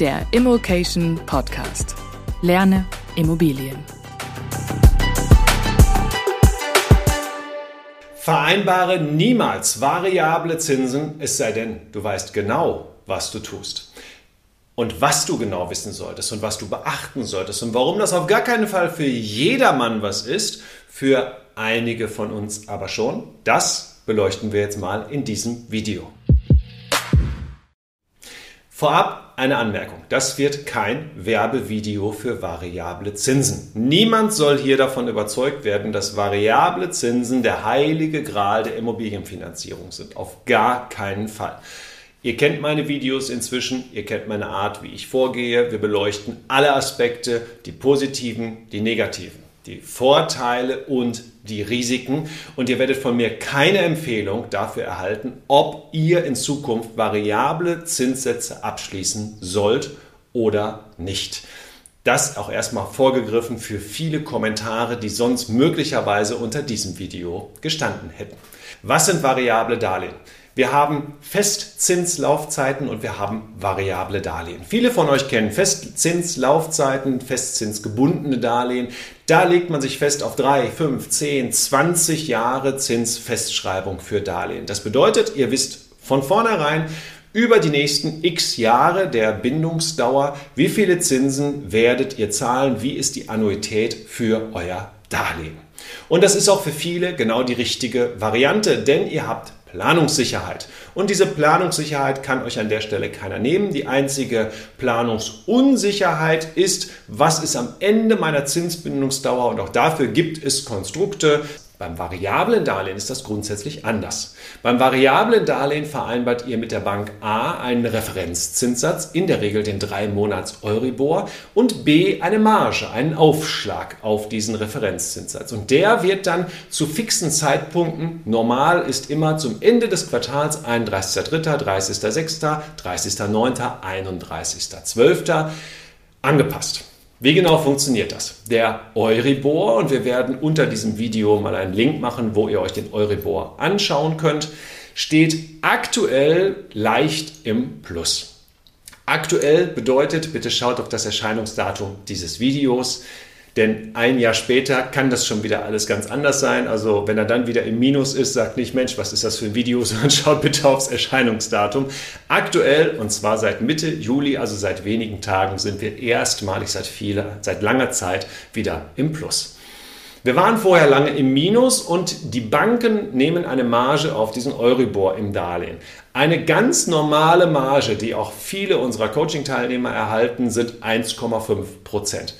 der Immokation Podcast. Lerne Immobilien. Vereinbare niemals variable Zinsen, es sei denn, du weißt genau, was du tust. Und was du genau wissen solltest und was du beachten solltest und warum das auf gar keinen Fall für jedermann was ist, für einige von uns aber schon, das beleuchten wir jetzt mal in diesem Video. Vorab eine Anmerkung. Das wird kein Werbevideo für variable Zinsen. Niemand soll hier davon überzeugt werden, dass variable Zinsen der heilige Gral der Immobilienfinanzierung sind. Auf gar keinen Fall. Ihr kennt meine Videos inzwischen, ihr kennt meine Art, wie ich vorgehe. Wir beleuchten alle Aspekte, die positiven, die negativen die Vorteile und die Risiken. Und ihr werdet von mir keine Empfehlung dafür erhalten, ob ihr in Zukunft variable Zinssätze abschließen sollt oder nicht. Das auch erstmal vorgegriffen für viele Kommentare, die sonst möglicherweise unter diesem Video gestanden hätten. Was sind variable Darlehen? Wir haben Festzinslaufzeiten und wir haben variable Darlehen. Viele von euch kennen Festzinslaufzeiten, festzinsgebundene Darlehen. Da legt man sich fest auf drei, fünf, zehn, 20 Jahre Zinsfestschreibung für Darlehen. Das bedeutet, ihr wisst von vornherein, über die nächsten x Jahre der Bindungsdauer, wie viele Zinsen werdet ihr zahlen, wie ist die Annuität für euer Darlehen. Und das ist auch für viele genau die richtige Variante, denn ihr habt Planungssicherheit. Und diese Planungssicherheit kann euch an der Stelle keiner nehmen. Die einzige Planungsunsicherheit ist, was ist am Ende meiner Zinsbindungsdauer und auch dafür gibt es Konstrukte, beim variablen Darlehen ist das grundsätzlich anders. Beim variablen Darlehen vereinbart ihr mit der Bank A einen Referenzzinssatz, in der Regel den 3 Monats Euribor, und B eine Marge, einen Aufschlag auf diesen Referenzzinssatz. Und der wird dann zu fixen Zeitpunkten, normal ist immer zum Ende des Quartals 31.3., 30.6., 30.9., 31.12. angepasst. Wie genau funktioniert das? Der Euribor, und wir werden unter diesem Video mal einen Link machen, wo ihr euch den Euribor anschauen könnt, steht aktuell leicht im Plus. Aktuell bedeutet, bitte schaut auf das Erscheinungsdatum dieses Videos, denn ein Jahr später kann das schon wieder alles ganz anders sein. Also wenn er dann wieder im Minus ist, sagt nicht, Mensch, was ist das für ein Video, sondern schaut bitte aufs Erscheinungsdatum. Aktuell, und zwar seit Mitte Juli, also seit wenigen Tagen, sind wir erstmalig seit vieler, seit langer Zeit wieder im Plus. Wir waren vorher lange im Minus und die Banken nehmen eine Marge auf diesen Euribor im Darlehen. Eine ganz normale Marge, die auch viele unserer Coaching-Teilnehmer erhalten, sind 1,5 Prozent.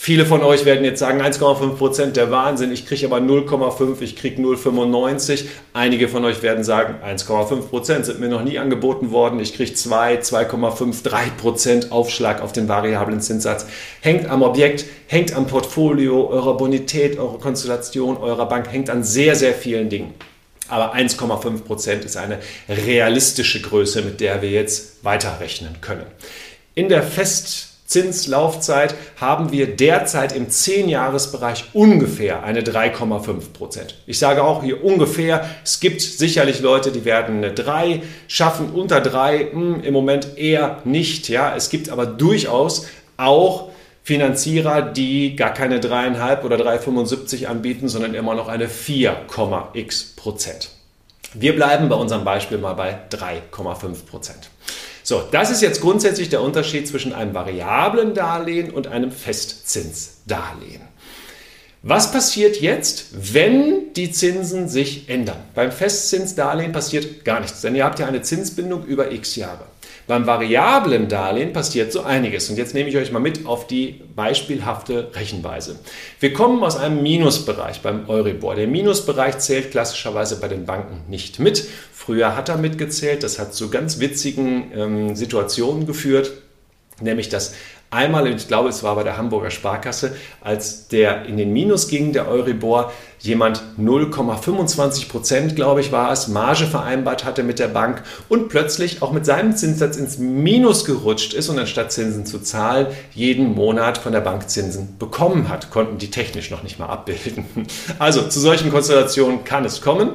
Viele von euch werden jetzt sagen, 1,5 Prozent der Wahnsinn, ich kriege aber 0,5, ich kriege 0,95. Einige von euch werden sagen, 1,5 Prozent sind mir noch nie angeboten worden, ich kriege 2, 2,5, 3 Prozent Aufschlag auf den variablen Zinssatz. Hängt am Objekt, hängt am Portfolio, eurer Bonität, eurer Konstellation, eurer Bank, hängt an sehr, sehr vielen Dingen. Aber 1,5 Prozent ist eine realistische Größe, mit der wir jetzt weiterrechnen können. In der Fest Zinslaufzeit haben wir derzeit im 10-Jahres-Bereich ungefähr eine 3,5 Prozent. Ich sage auch hier ungefähr, es gibt sicherlich Leute, die werden eine 3 schaffen, unter 3 hm, im Moment eher nicht. Ja, Es gibt aber durchaus auch Finanzierer, die gar keine 3,5 oder 3,75 anbieten, sondern immer noch eine 4,x Prozent. Wir bleiben bei unserem Beispiel mal bei 3,5 Prozent. So, das ist jetzt grundsätzlich der Unterschied zwischen einem variablen Darlehen und einem Festzinsdarlehen. Was passiert jetzt, wenn die Zinsen sich ändern? Beim Festzinsdarlehen passiert gar nichts, denn ihr habt ja eine Zinsbindung über x Jahre. Beim variablen Darlehen passiert so einiges. Und jetzt nehme ich euch mal mit auf die beispielhafte Rechenweise. Wir kommen aus einem Minusbereich beim Euribor. Der Minusbereich zählt klassischerweise bei den Banken nicht mit. Früher hat er mitgezählt. Das hat zu ganz witzigen ähm, Situationen geführt. Nämlich, dass Einmal, ich glaube, es war bei der Hamburger Sparkasse, als der in den Minus ging, der Euribor, jemand 0,25 Prozent, glaube ich, war es, Marge vereinbart hatte mit der Bank und plötzlich auch mit seinem Zinssatz ins Minus gerutscht ist und anstatt Zinsen zu zahlen, jeden Monat von der Bank Zinsen bekommen hat. Konnten die technisch noch nicht mal abbilden. Also zu solchen Konstellationen kann es kommen.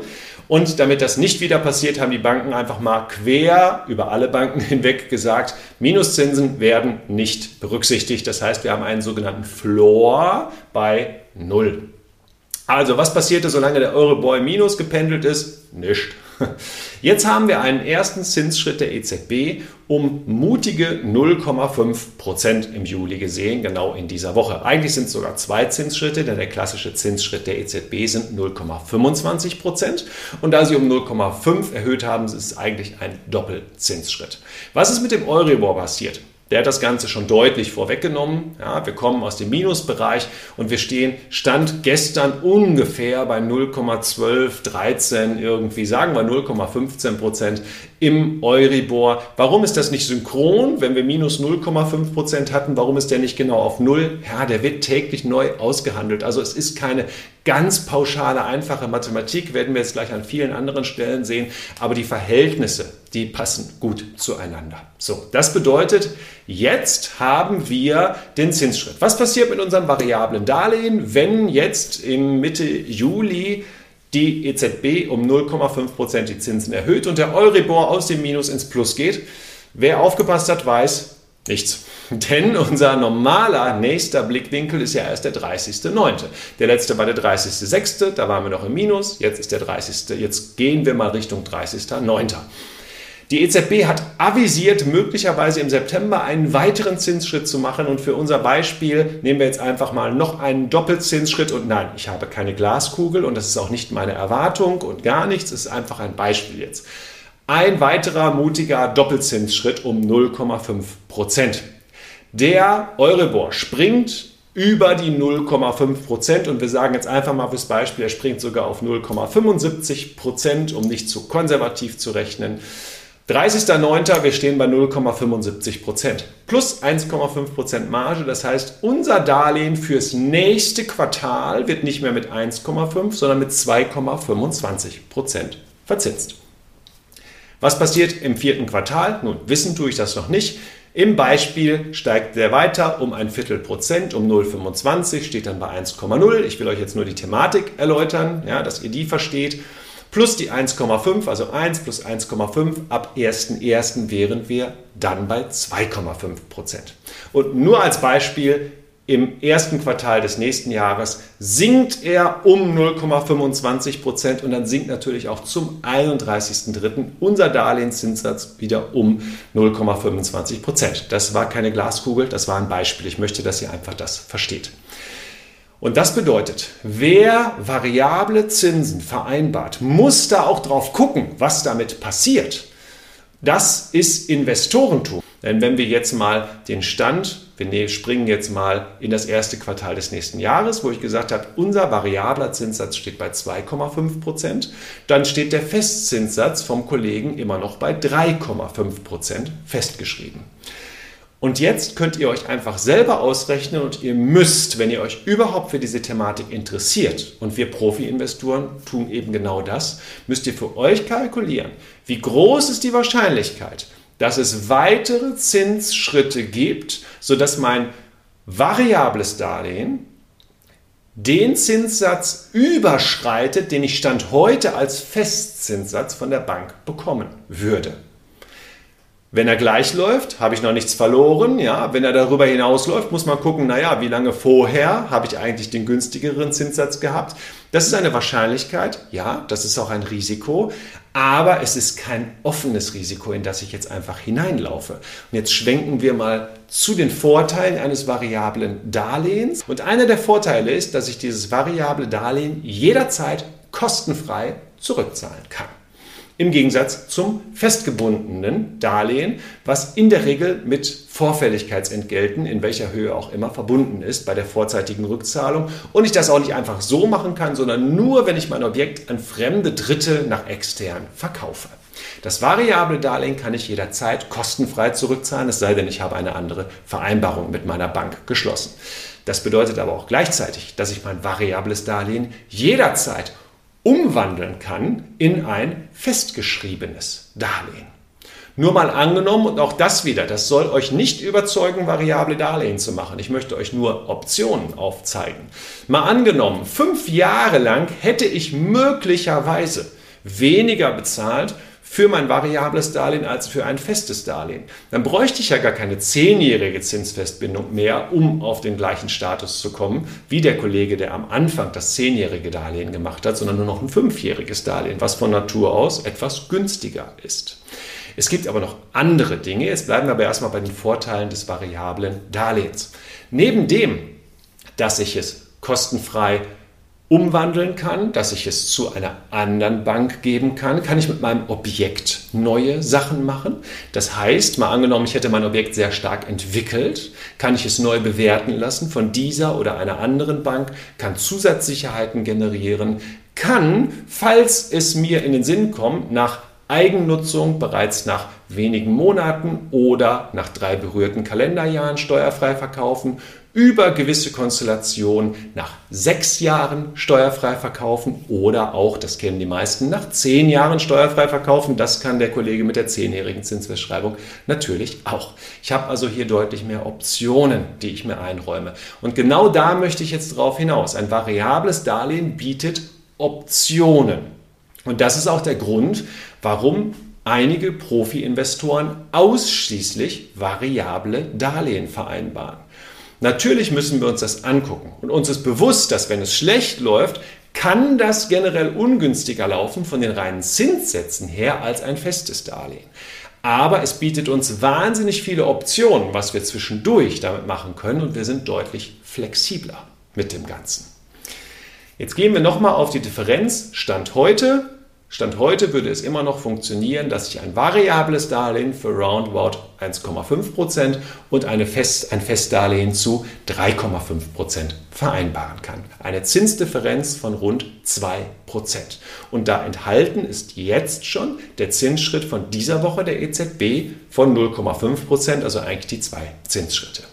Und damit das nicht wieder passiert, haben die Banken einfach mal quer über alle Banken hinweg gesagt, Minuszinsen werden nicht berücksichtigt. Das heißt, wir haben einen sogenannten Floor bei Null. Also, was passierte, solange der Euribor im Minus gependelt ist? Nichts. Jetzt haben wir einen ersten Zinsschritt der EZB um mutige 0,5% im Juli gesehen, genau in dieser Woche. Eigentlich sind es sogar zwei Zinsschritte, denn der klassische Zinsschritt der EZB sind 0,25% Und da sie um 0,5 erhöht haben, ist es eigentlich ein Doppelzinsschritt. Was ist mit dem Euribor passiert? Der hat das Ganze schon deutlich vorweggenommen. Ja, wir kommen aus dem Minusbereich und wir stehen Stand gestern ungefähr bei 0,12, irgendwie, sagen wir 0,15 Prozent im Euribor. Warum ist das nicht synchron? Wenn wir minus 0,5 Prozent hatten, warum ist der nicht genau auf Null? Ja, der wird täglich neu ausgehandelt. Also es ist keine ganz pauschale, einfache Mathematik, werden wir jetzt gleich an vielen anderen Stellen sehen. Aber die Verhältnisse, die passen gut zueinander. So, das bedeutet, jetzt haben wir den Zinsschritt. Was passiert mit unserem variablen Darlehen, wenn jetzt im Mitte Juli die EZB um 0,5% die Zinsen erhöht und der Euribor aus dem Minus ins Plus geht. Wer aufgepasst hat, weiß nichts. Denn unser normaler nächster Blickwinkel ist ja erst der 30.09. Der letzte war der 30.06., da waren wir noch im Minus, jetzt ist der 30. Jetzt gehen wir mal Richtung 30.09. Die EZB hat avisiert, möglicherweise im September einen weiteren Zinsschritt zu machen. Und für unser Beispiel nehmen wir jetzt einfach mal noch einen Doppelzinsschritt. Und nein, ich habe keine Glaskugel und das ist auch nicht meine Erwartung und gar nichts. Es ist einfach ein Beispiel jetzt. Ein weiterer mutiger Doppelzinsschritt um 0,5 Prozent. Der Euribor springt über die 0,5 Prozent und wir sagen jetzt einfach mal fürs Beispiel, er springt sogar auf 0,75 Prozent, um nicht zu konservativ zu rechnen. 30.09. wir stehen bei 0,75 Prozent plus 1,5 Prozent Marge. Das heißt, unser Darlehen fürs nächste Quartal wird nicht mehr mit 1,5, sondern mit 2,25 Prozent verzinst. Was passiert im vierten Quartal? Nun, wissen tue ich das noch nicht. Im Beispiel steigt der weiter um ein Viertel Prozent, um 0,25, steht dann bei 1,0. Ich will euch jetzt nur die Thematik erläutern, ja, dass ihr die versteht plus die 1,5, also 1 plus 1,5 ab 1.1. wären wir dann bei 2,5 Prozent. Und nur als Beispiel, im ersten Quartal des nächsten Jahres sinkt er um 0,25 Prozent und dann sinkt natürlich auch zum 31.03. unser Darlehenszinssatz wieder um 0,25 Prozent. Das war keine Glaskugel, das war ein Beispiel. Ich möchte, dass ihr einfach das versteht. Und das bedeutet, wer variable Zinsen vereinbart, muss da auch drauf gucken, was damit passiert. Das ist Investorentum. Denn wenn wir jetzt mal den Stand, wir ne-, springen jetzt mal in das erste Quartal des nächsten Jahres, wo ich gesagt habe, unser variabler Zinssatz steht bei 2,5 Prozent, dann steht der Festzinssatz vom Kollegen immer noch bei 3,5 Prozent festgeschrieben. Und jetzt könnt ihr euch einfach selber ausrechnen und ihr müsst, wenn ihr euch überhaupt für diese Thematik interessiert, und wir Profi-Investoren tun eben genau das, müsst ihr für euch kalkulieren, wie groß ist die Wahrscheinlichkeit, dass es weitere Zinsschritte gibt, sodass mein variables Darlehen den Zinssatz überschreitet, den ich Stand heute als Festzinssatz von der Bank bekommen würde. Wenn er gleich läuft, habe ich noch nichts verloren. Ja, wenn er darüber hinausläuft, muss man gucken, naja, wie lange vorher habe ich eigentlich den günstigeren Zinssatz gehabt. Das ist eine Wahrscheinlichkeit, ja, das ist auch ein Risiko, aber es ist kein offenes Risiko, in das ich jetzt einfach hineinlaufe. Und jetzt schwenken wir mal zu den Vorteilen eines variablen Darlehens. Und einer der Vorteile ist, dass ich dieses variable Darlehen jederzeit kostenfrei zurückzahlen kann. Im Gegensatz zum festgebundenen Darlehen, was in der Regel mit Vorfälligkeitsentgelten, in welcher Höhe auch immer, verbunden ist bei der vorzeitigen Rückzahlung und ich das auch nicht einfach so machen kann, sondern nur, wenn ich mein Objekt an fremde Dritte nach extern verkaufe. Das variable Darlehen kann ich jederzeit kostenfrei zurückzahlen, es sei denn, ich habe eine andere Vereinbarung mit meiner Bank geschlossen. Das bedeutet aber auch gleichzeitig, dass ich mein variables Darlehen jederzeit umwandeln kann in ein festgeschriebenes Darlehen. Nur mal angenommen, und auch das wieder, das soll euch nicht überzeugen, variable Darlehen zu machen. Ich möchte euch nur Optionen aufzeigen. Mal angenommen, fünf Jahre lang hätte ich möglicherweise weniger bezahlt für mein variables Darlehen als für ein festes Darlehen. Dann bräuchte ich ja gar keine zehnjährige Zinsfestbindung mehr, um auf den gleichen Status zu kommen, wie der Kollege, der am Anfang das zehnjährige Darlehen gemacht hat, sondern nur noch ein fünfjähriges Darlehen, was von Natur aus etwas günstiger ist. Es gibt aber noch andere Dinge. Jetzt bleiben wir aber erstmal bei den Vorteilen des variablen Darlehens. Neben dem, dass ich es kostenfrei umwandeln kann, dass ich es zu einer anderen Bank geben kann, kann ich mit meinem Objekt neue Sachen machen. Das heißt, mal angenommen, ich hätte mein Objekt sehr stark entwickelt, kann ich es neu bewerten lassen von dieser oder einer anderen Bank, kann Zusatzsicherheiten generieren, kann, falls es mir in den Sinn kommt, nach Eigennutzung bereits nach wenigen Monaten oder nach drei berührten Kalenderjahren steuerfrei verkaufen über gewisse Konstellationen nach sechs Jahren steuerfrei verkaufen oder auch, das kennen die meisten, nach zehn Jahren steuerfrei verkaufen. Das kann der Kollege mit der zehnjährigen Zinsfestschreibung natürlich auch. Ich habe also hier deutlich mehr Optionen, die ich mir einräume. Und genau da möchte ich jetzt drauf hinaus. Ein variables Darlehen bietet Optionen. Und das ist auch der Grund, warum einige Profi-Investoren ausschließlich variable Darlehen vereinbaren. Natürlich müssen wir uns das angucken und uns ist bewusst, dass wenn es schlecht läuft, kann das generell ungünstiger laufen von den reinen Zinssätzen her als ein festes Darlehen. Aber es bietet uns wahnsinnig viele Optionen, was wir zwischendurch damit machen können und wir sind deutlich flexibler mit dem Ganzen. Jetzt gehen wir nochmal auf die Differenz Stand heute Stand heute würde es immer noch funktionieren, dass ich ein variables Darlehen für roundabout 1,5% und eine Fest, ein Festdarlehen zu 3,5% vereinbaren kann. Eine Zinsdifferenz von rund 2%. Und da enthalten ist jetzt schon der Zinsschritt von dieser Woche der EZB von 0,5%, also eigentlich die zwei Zinsschritte.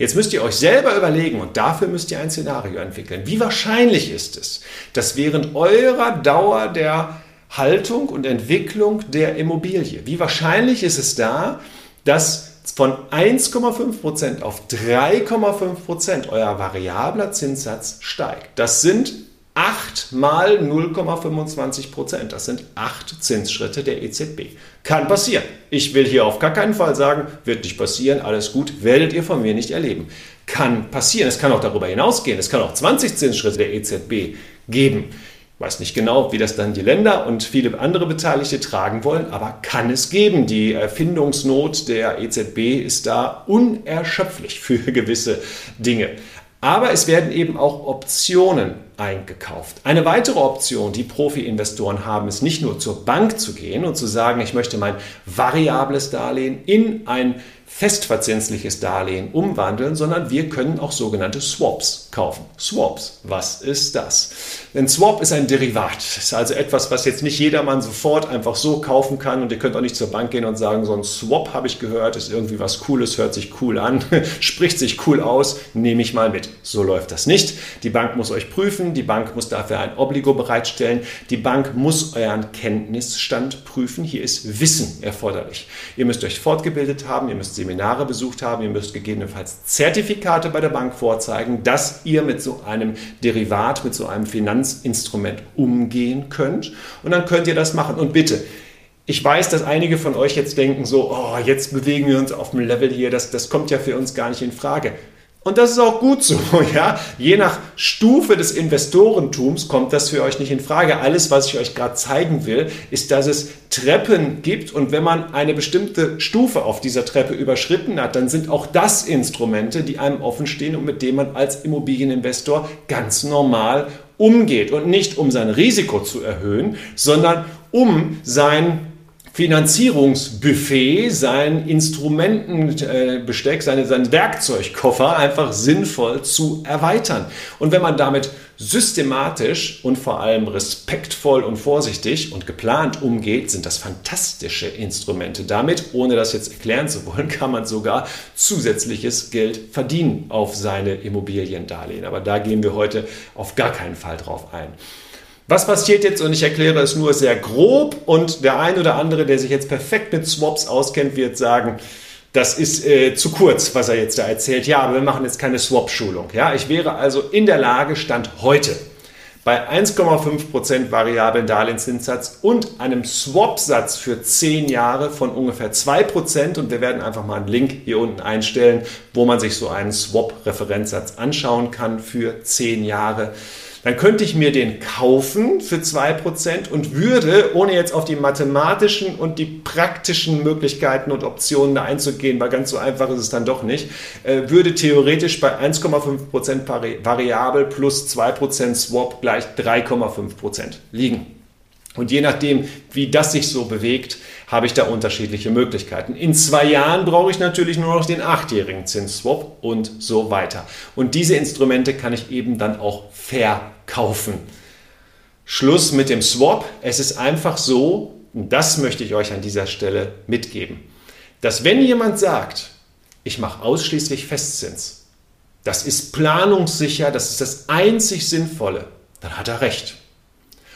Jetzt müsst ihr euch selber überlegen und dafür müsst ihr ein Szenario entwickeln. Wie wahrscheinlich ist es, dass während eurer Dauer der Haltung und Entwicklung der Immobilie, wie wahrscheinlich ist es da, dass von 1,5% auf 3,5% euer variabler Zinssatz steigt? Das sind 8 mal 0,25 Prozent. Das sind 8 Zinsschritte der EZB. Kann passieren. Ich will hier auf gar keinen Fall sagen, wird nicht passieren, alles gut, werdet ihr von mir nicht erleben. Kann passieren. Es kann auch darüber hinausgehen. Es kann auch 20 Zinsschritte der EZB geben. Ich weiß nicht genau, wie das dann die Länder und viele andere Beteiligte tragen wollen, aber kann es geben. Die Erfindungsnot der EZB ist da unerschöpflich für gewisse Dinge. Aber es werden eben auch Optionen eingekauft. Eine weitere Option, die Profi-Investoren haben, ist nicht nur zur Bank zu gehen und zu sagen, ich möchte mein variables Darlehen in ein festverzinsliches Darlehen umwandeln, sondern wir können auch sogenannte Swaps kaufen. Swaps, was ist das? Ein Swap ist ein Derivat. Ist also etwas, was jetzt nicht jedermann sofort einfach so kaufen kann und ihr könnt auch nicht zur Bank gehen und sagen, so ein Swap habe ich gehört, ist irgendwie was Cooles, hört sich cool an, spricht sich cool aus, nehme ich mal mit. So läuft das nicht. Die Bank muss euch prüfen, die Bank muss dafür ein Obligo bereitstellen, die Bank muss euren Kenntnisstand prüfen. Hier ist Wissen erforderlich. Ihr müsst euch fortgebildet haben, ihr müsst Seminare besucht haben, ihr müsst gegebenenfalls Zertifikate bei der Bank vorzeigen, dass ihr mit so einem Derivat, mit so einem Finanzinstrument umgehen könnt. Und dann könnt ihr das machen. Und bitte, ich weiß, dass einige von euch jetzt denken, so, oh, jetzt bewegen wir uns auf dem Level hier, das, das kommt ja für uns gar nicht in Frage. Und das ist auch gut so, ja. Je nach Stufe des Investorentums kommt das für euch nicht in Frage. Alles, was ich euch gerade zeigen will, ist, dass es Treppen gibt und wenn man eine bestimmte Stufe auf dieser Treppe überschritten hat, dann sind auch das Instrumente, die einem offen stehen und mit denen man als Immobilieninvestor ganz normal umgeht und nicht um sein Risiko zu erhöhen, sondern um sein Finanzierungsbuffet, sein Instrumentenbesteck, seine, sein Werkzeugkoffer einfach sinnvoll zu erweitern. Und wenn man damit systematisch und vor allem respektvoll und vorsichtig und geplant umgeht, sind das fantastische Instrumente. Damit, ohne das jetzt erklären zu wollen, kann man sogar zusätzliches Geld verdienen auf seine Immobiliendarlehen. Aber da gehen wir heute auf gar keinen Fall drauf ein. Was passiert jetzt? Und ich erkläre es nur sehr grob und der ein oder andere, der sich jetzt perfekt mit Swaps auskennt, wird sagen, das ist äh, zu kurz, was er jetzt da erzählt. Ja, aber wir machen jetzt keine Swap-Schulung. Ja, ich wäre also in der Lage, Stand heute, bei 1,5% variablen Darlehenszinssatz und einem Swap-Satz für 10 Jahre von ungefähr 2%. Und wir werden einfach mal einen Link hier unten einstellen, wo man sich so einen Swap-Referenzsatz anschauen kann für 10 Jahre dann könnte ich mir den kaufen für 2% und würde, ohne jetzt auf die mathematischen und die praktischen Möglichkeiten und Optionen einzugehen, weil ganz so einfach ist es dann doch nicht, äh, würde theoretisch bei 1,5% variabel plus 2% Swap gleich 3,5% liegen. Und je nachdem, wie das sich so bewegt, habe ich da unterschiedliche Möglichkeiten. In zwei Jahren brauche ich natürlich nur noch den achtjährigen Zinsswap und so weiter. Und diese Instrumente kann ich eben dann auch verkaufen. Schluss mit dem Swap. Es ist einfach so, und das möchte ich euch an dieser Stelle mitgeben, dass wenn jemand sagt, ich mache ausschließlich Festzins, das ist planungssicher, das ist das einzig Sinnvolle, dann hat er recht.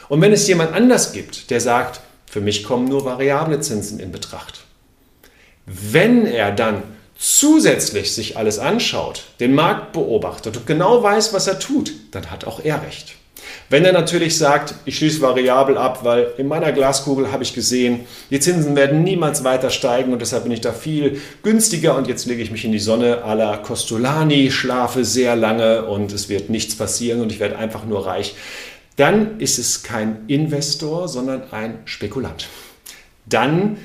Und wenn es jemand anders gibt, der sagt, für mich kommen nur variable Zinsen in Betracht. Wenn er dann zusätzlich sich alles anschaut, den Markt beobachtet und genau weiß, was er tut, dann hat auch er recht. Wenn er natürlich sagt, ich schließe variabel ab, weil in meiner Glaskugel habe ich gesehen, die Zinsen werden niemals weiter steigen und deshalb bin ich da viel günstiger und jetzt lege ich mich in die Sonne à la Costolani, schlafe sehr lange und es wird nichts passieren und ich werde einfach nur reich dann ist es kein Investor, sondern ein Spekulant. Dann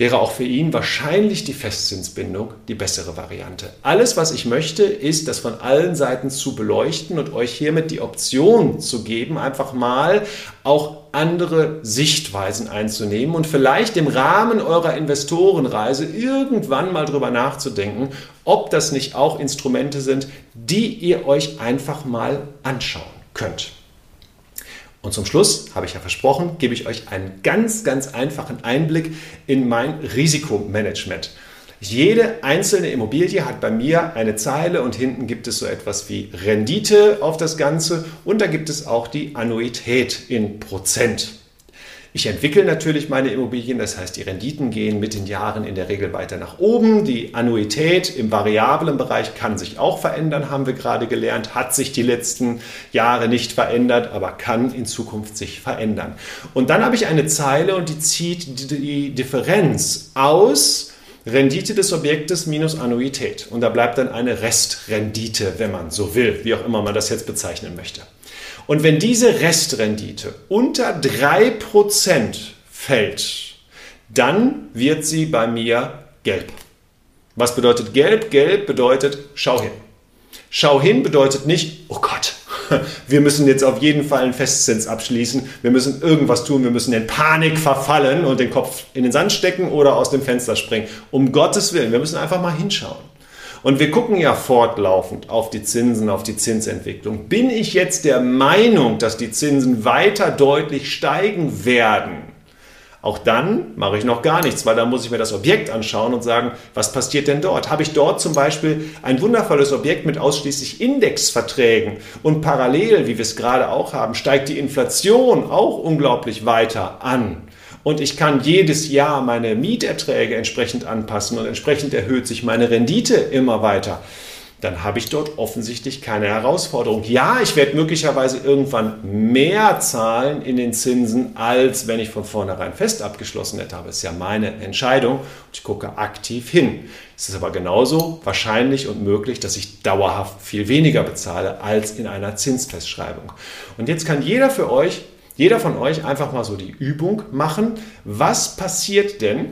wäre auch für ihn wahrscheinlich die Festzinsbindung die bessere Variante. Alles, was ich möchte, ist, das von allen Seiten zu beleuchten und euch hiermit die Option zu geben, einfach mal auch andere Sichtweisen einzunehmen und vielleicht im Rahmen eurer Investorenreise irgendwann mal drüber nachzudenken, ob das nicht auch Instrumente sind, die ihr euch einfach mal anschauen könnt. Und zum Schluss, habe ich ja versprochen, gebe ich euch einen ganz, ganz einfachen Einblick in mein Risikomanagement. Jede einzelne Immobilie hat bei mir eine Zeile und hinten gibt es so etwas wie Rendite auf das Ganze und da gibt es auch die Annuität in Prozent. Ich entwickle natürlich meine Immobilien, das heißt, die Renditen gehen mit den Jahren in der Regel weiter nach oben. Die Annuität im variablen Bereich kann sich auch verändern, haben wir gerade gelernt, hat sich die letzten Jahre nicht verändert, aber kann in Zukunft sich verändern. Und dann habe ich eine Zeile und die zieht die Differenz aus Rendite des Objektes minus Annuität. Und da bleibt dann eine Restrendite, wenn man so will, wie auch immer man das jetzt bezeichnen möchte. Und wenn diese Restrendite unter 3% fällt, dann wird sie bei mir gelb. Was bedeutet gelb? Gelb bedeutet schau hin. Schau hin bedeutet nicht, oh Gott, wir müssen jetzt auf jeden Fall einen Festzins abschließen, wir müssen irgendwas tun, wir müssen in Panik verfallen und den Kopf in den Sand stecken oder aus dem Fenster springen. Um Gottes Willen, wir müssen einfach mal hinschauen. Und wir gucken ja fortlaufend auf die Zinsen, auf die Zinsentwicklung. Bin ich jetzt der Meinung, dass die Zinsen weiter deutlich steigen werden? Auch dann mache ich noch gar nichts, weil dann muss ich mir das Objekt anschauen und sagen, was passiert denn dort? Habe ich dort zum Beispiel ein wundervolles Objekt mit ausschließlich Indexverträgen und parallel, wie wir es gerade auch haben, steigt die Inflation auch unglaublich weiter an und ich kann jedes Jahr meine Mieterträge entsprechend anpassen und entsprechend erhöht sich meine Rendite immer weiter, dann habe ich dort offensichtlich keine Herausforderung. Ja, ich werde möglicherweise irgendwann mehr zahlen in den Zinsen, als wenn ich von vornherein fest abgeschlossen hätte. Aber es ist ja meine Entscheidung und ich gucke aktiv hin. Es ist aber genauso wahrscheinlich und möglich, dass ich dauerhaft viel weniger bezahle als in einer Zinsfestschreibung. Und jetzt kann jeder für euch jeder von euch einfach mal so die Übung machen. Was passiert denn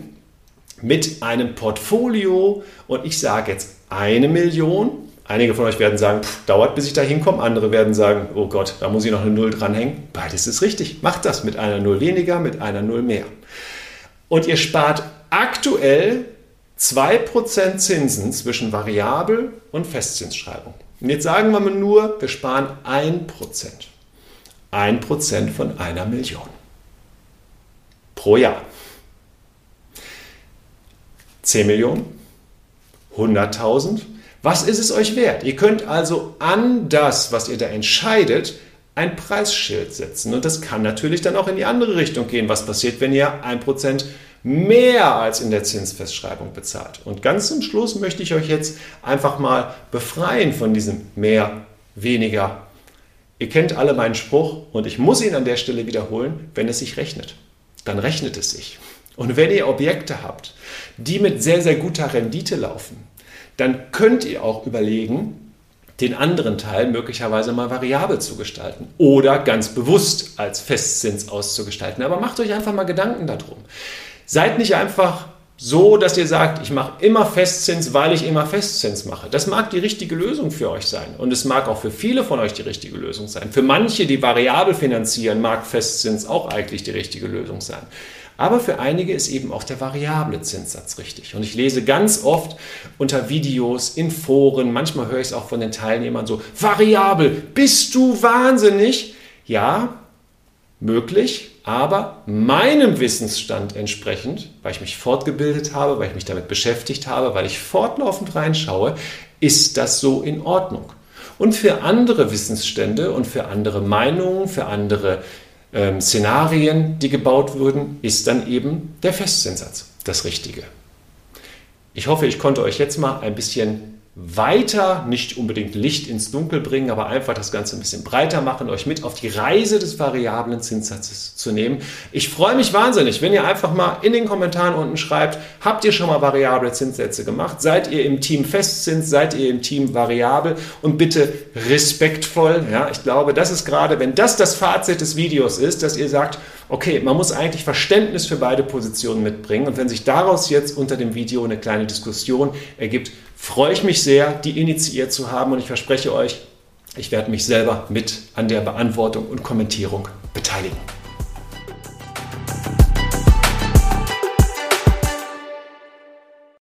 mit einem Portfolio? Und ich sage jetzt eine Million. Einige von euch werden sagen, pff, dauert bis ich da hinkomme. Andere werden sagen, oh Gott, da muss ich noch eine Null dranhängen. Beides ist richtig. Macht das mit einer Null weniger, mit einer Null mehr. Und ihr spart aktuell 2% Zinsen zwischen Variabel und Festzinsschreibung. Und jetzt sagen wir mal nur, wir sparen 1%. 1% von einer Million pro Jahr. 10 Millionen? 100.000? Was ist es euch wert? Ihr könnt also an das, was ihr da entscheidet, ein Preisschild setzen. Und das kann natürlich dann auch in die andere Richtung gehen. Was passiert, wenn ihr 1% mehr als in der Zinsfestschreibung bezahlt? Und ganz zum Schluss möchte ich euch jetzt einfach mal befreien von diesem mehr, weniger ihr kennt alle meinen Spruch und ich muss ihn an der Stelle wiederholen, wenn es sich rechnet. Dann rechnet es sich. Und wenn ihr Objekte habt, die mit sehr, sehr guter Rendite laufen, dann könnt ihr auch überlegen, den anderen Teil möglicherweise mal variabel zu gestalten oder ganz bewusst als Festzins auszugestalten. Aber macht euch einfach mal Gedanken darum. Seid nicht einfach so, dass ihr sagt, ich mache immer Festzins, weil ich immer Festzins mache. Das mag die richtige Lösung für euch sein und es mag auch für viele von euch die richtige Lösung sein. Für manche, die variabel finanzieren, mag Festzins auch eigentlich die richtige Lösung sein. Aber für einige ist eben auch der variable Zinssatz richtig. Und ich lese ganz oft unter Videos, in Foren, manchmal höre ich es auch von den Teilnehmern so, variabel, bist du wahnsinnig? Ja, möglich, aber meinem Wissensstand entsprechend, weil ich mich fortgebildet habe, weil ich mich damit beschäftigt habe, weil ich fortlaufend reinschaue, ist das so in Ordnung. Und für andere Wissensstände und für andere Meinungen, für andere ähm, Szenarien, die gebaut wurden, ist dann eben der Festzinssatz das Richtige. Ich hoffe, ich konnte euch jetzt mal ein bisschen weiter, nicht unbedingt Licht ins Dunkel bringen, aber einfach das Ganze ein bisschen breiter machen, euch mit auf die Reise des variablen Zinssatzes zu nehmen. Ich freue mich wahnsinnig, wenn ihr einfach mal in den Kommentaren unten schreibt, habt ihr schon mal variable Zinssätze gemacht? Seid ihr im Team Festzins? Seid ihr im Team variabel? Und bitte respektvoll, ja, ich glaube, das ist gerade, wenn das das Fazit des Videos ist, dass ihr sagt, okay, man muss eigentlich Verständnis für beide Positionen mitbringen und wenn sich daraus jetzt unter dem Video eine kleine Diskussion ergibt, freue ich mich sehr, die initiiert zu haben und ich verspreche euch, ich werde mich selber mit an der Beantwortung und Kommentierung beteiligen.